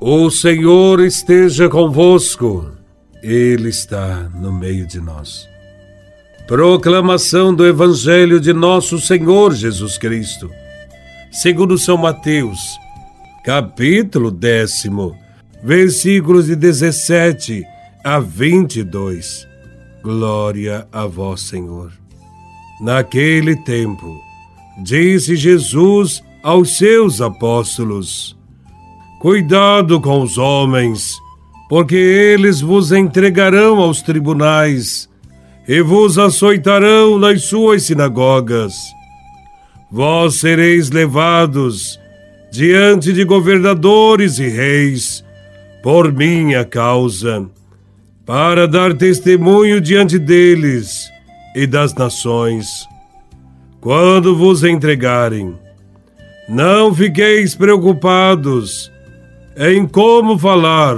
O Senhor esteja convosco, Ele está no meio de nós. Proclamação do Evangelho de Nosso Senhor Jesus Cristo, segundo São Mateus, capítulo décimo, versículos de 17 a 22. Glória a Vós, Senhor. Naquele tempo, disse Jesus aos seus apóstolos: Cuidado com os homens, porque eles vos entregarão aos tribunais e vos açoitarão nas suas sinagogas. Vós sereis levados diante de governadores e reis por minha causa, para dar testemunho diante deles e das nações. Quando vos entregarem, não fiqueis preocupados em como falar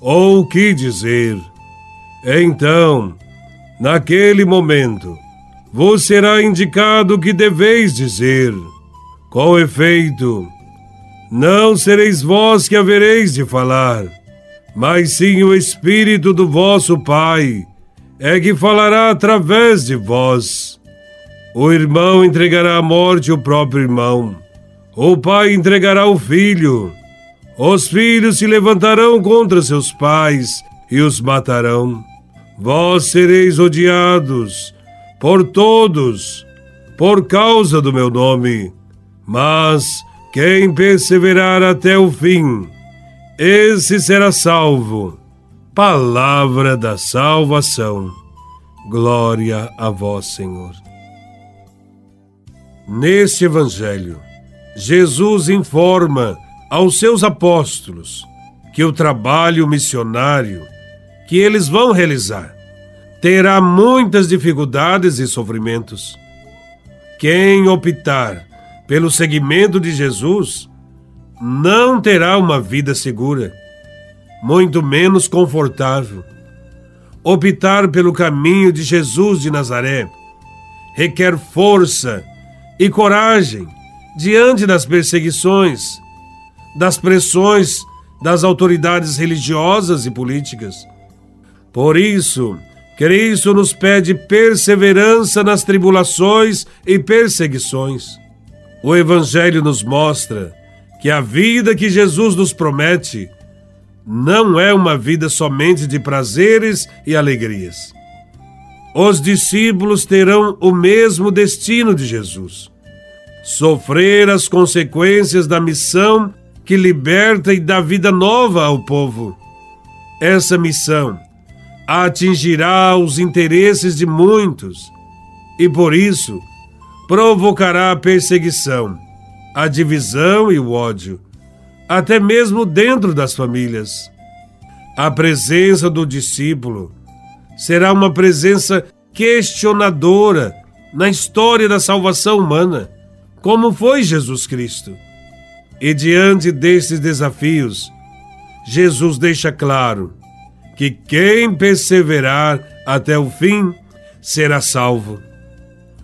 ou o que dizer. Então, naquele momento, vos será indicado o que deveis dizer. Com efeito, não sereis vós que havereis de falar, mas sim o Espírito do vosso Pai é que falará através de vós. O irmão entregará à morte o próprio irmão, o pai entregará o filho os filhos se levantarão contra seus pais e os matarão. Vós sereis odiados por todos por causa do meu nome. Mas quem perseverar até o fim, esse será salvo. Palavra da salvação. Glória a vós, Senhor. Neste Evangelho, Jesus informa aos seus apóstolos que o trabalho missionário que eles vão realizar terá muitas dificuldades e sofrimentos. Quem optar pelo seguimento de Jesus não terá uma vida segura, muito menos confortável. Optar pelo caminho de Jesus de Nazaré requer força e coragem diante das perseguições das pressões das autoridades religiosas e políticas. Por isso, Cristo nos pede perseverança nas tribulações e perseguições. O Evangelho nos mostra que a vida que Jesus nos promete não é uma vida somente de prazeres e alegrias. Os discípulos terão o mesmo destino de Jesus: sofrer as consequências da missão que liberta e dá vida nova ao povo. Essa missão atingirá os interesses de muitos e, por isso, provocará a perseguição, a divisão e o ódio, até mesmo dentro das famílias. A presença do discípulo será uma presença questionadora na história da salvação humana, como foi Jesus Cristo. E diante destes desafios, Jesus deixa claro que quem perseverar até o fim será salvo.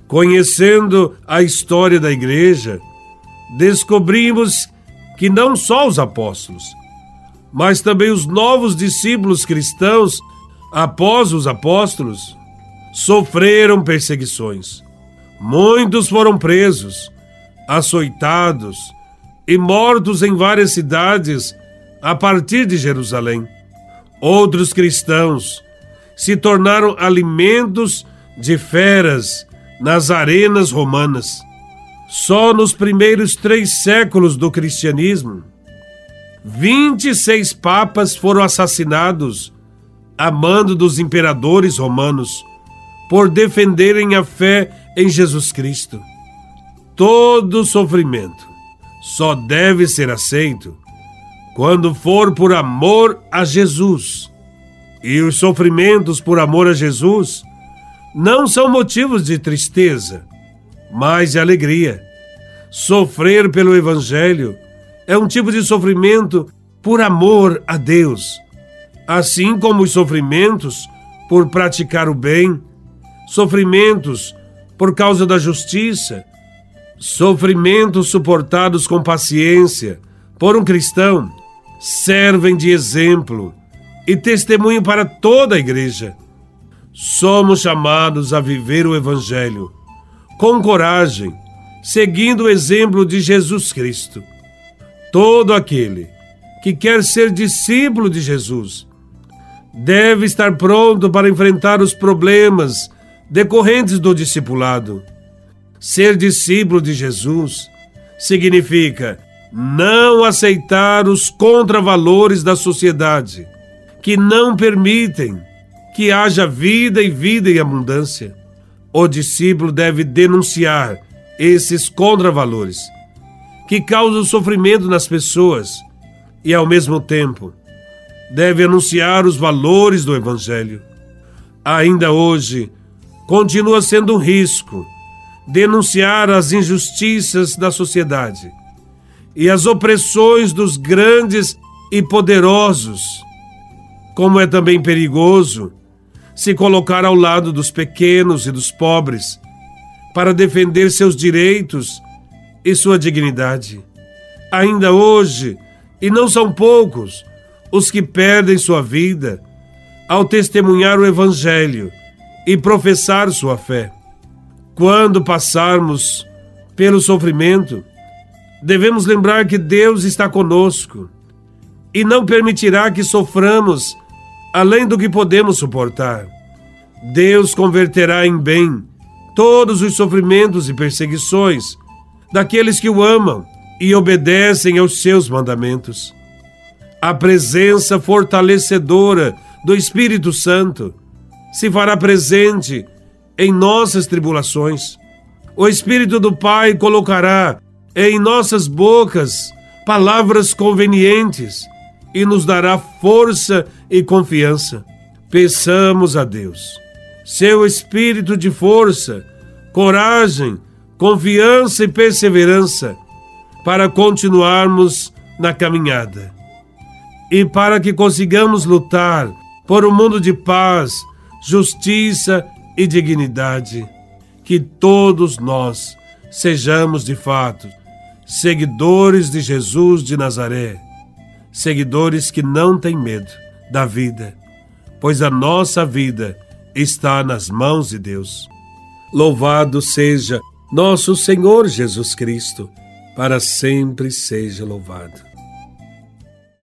Conhecendo a história da igreja, descobrimos que não só os apóstolos, mas também os novos discípulos cristãos após os apóstolos sofreram perseguições. Muitos foram presos, açoitados, e mortos em várias cidades a partir de Jerusalém. Outros cristãos se tornaram alimentos de feras nas arenas romanas. Só nos primeiros três séculos do cristianismo, 26 papas foram assassinados a mando dos imperadores romanos por defenderem a fé em Jesus Cristo. Todo sofrimento só deve ser aceito quando for por amor a Jesus. E os sofrimentos por amor a Jesus não são motivos de tristeza, mas de alegria. Sofrer pelo Evangelho é um tipo de sofrimento por amor a Deus, assim como os sofrimentos por praticar o bem, sofrimentos por causa da justiça, sofrimentos suportados com paciência por um cristão servem de exemplo e testemunho para toda a igreja. Somos chamados a viver o Evangelho com coragem, seguindo o exemplo de Jesus Cristo. Todo aquele que quer ser discípulo de Jesus deve estar pronto para enfrentar os problemas decorrentes do discipulado. Ser discípulo de Jesus significa não aceitar os contravalores da sociedade que não permitem que haja vida e vida em abundância. O discípulo deve denunciar esses contravalores que causam sofrimento nas pessoas e, ao mesmo tempo, deve anunciar os valores do Evangelho. Ainda hoje, continua sendo um risco denunciar as injustiças da sociedade e as opressões dos grandes e poderosos, como é também perigoso se colocar ao lado dos pequenos e dos pobres para defender seus direitos e sua dignidade. Ainda hoje, e não são poucos, os que perdem sua vida ao testemunhar o Evangelho e professar sua fé. Quando passarmos pelo sofrimento, devemos lembrar que Deus está conosco e não permitirá que soframos além do que podemos suportar. Deus converterá em bem todos os sofrimentos e perseguições daqueles que o amam e obedecem aos seus mandamentos. A presença fortalecedora do Espírito Santo se fará presente em nossas tribulações. O Espírito do Pai colocará em nossas bocas palavras convenientes e nos dará força e confiança. Peçamos a Deus seu espírito de força, coragem, confiança e perseverança para continuarmos na caminhada e para que consigamos lutar por um mundo de paz, justiça e dignidade. Que todos nós sejamos de fato seguidores de Jesus de Nazaré, seguidores que não têm medo da vida, pois a nossa vida está nas mãos de Deus. Louvado seja nosso Senhor Jesus Cristo, para sempre seja louvado.